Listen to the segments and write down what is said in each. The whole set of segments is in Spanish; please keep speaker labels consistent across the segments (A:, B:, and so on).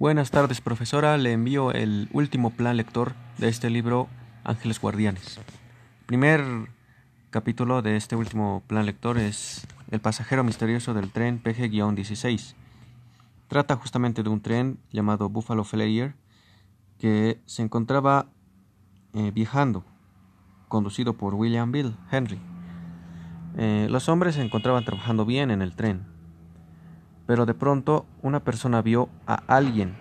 A: Buenas tardes, profesora. Le envío el último plan lector de este libro, Ángeles Guardianes. primer capítulo de este último plan lector es El pasajero misterioso del tren PG-16. Trata justamente de un tren llamado Buffalo Flyer que se encontraba eh, viajando, conducido por William Bill Henry. Eh, los hombres se encontraban trabajando bien en el tren pero de pronto una persona vio a alguien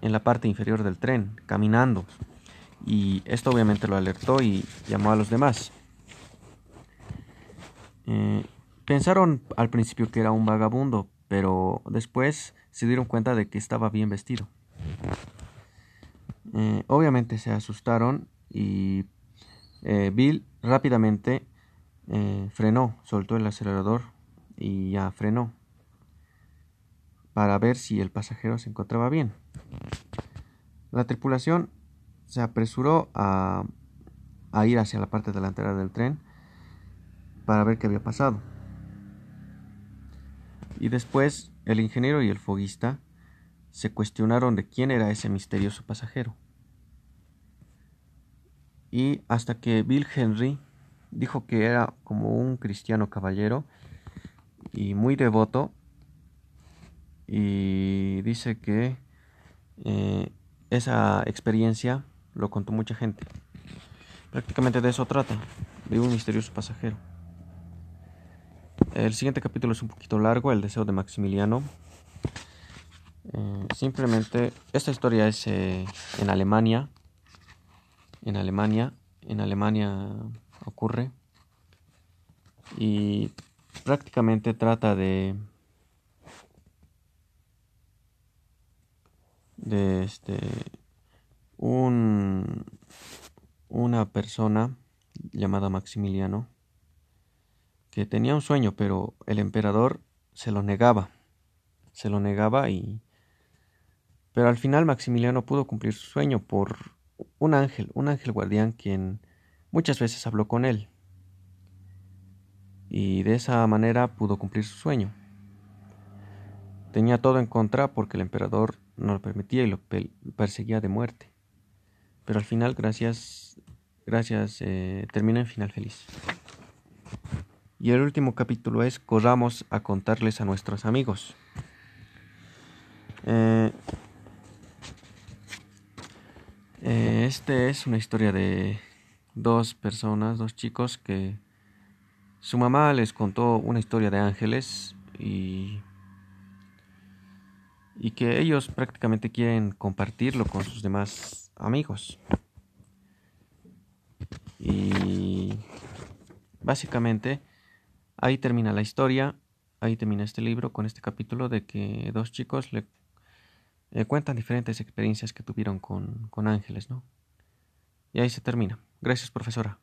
A: en la parte inferior del tren caminando y esto obviamente lo alertó y llamó a los demás. Eh, pensaron al principio que era un vagabundo, pero después se dieron cuenta de que estaba bien vestido. Eh, obviamente se asustaron y eh, Bill rápidamente frenó, soltó el acelerador y ya frenó para ver si el pasajero se encontraba bien. La tripulación se apresuró a, ir hacia la parte delantera del tren para ver qué había pasado. Y después el ingeniero y el foguista se cuestionaron de quién era ese misterioso pasajero. Y hasta que Bill Henry dijo que era como un cristiano caballero y muy devoto y dice que eh, esa experiencia lo contó mucha gente. Prácticamente de eso trata, de un misterioso pasajero. El siguiente capítulo es un poquito largo, el deseo de Maximiliano. Eh, simplemente esta historia es eh, en Alemania. En Alemania, en Alemania ocurre y prácticamente trata de de este un una persona llamada Maximiliano que tenía un sueño, pero el emperador se lo negaba. Se lo negaba y pero al final Maximiliano pudo cumplir su sueño por un ángel, un ángel guardián quien muchas veces habló con él. Y de esa manera pudo cumplir su sueño. Tenía todo en contra porque el emperador no lo permitía y lo perseguía de muerte. Pero al final, gracias, gracias, eh, termina en final feliz. Y el último capítulo es corramos a contarles a nuestros amigos. Eh, eh, este es una historia de dos personas, dos chicos que su mamá les contó una historia de ángeles y y que ellos prácticamente quieren compartirlo con sus demás amigos. Y básicamente ahí termina la historia, ahí termina este libro con este capítulo de que dos chicos le eh, cuentan diferentes experiencias que tuvieron con, con ángeles, ¿no? Y ahí se termina. Gracias, profesora.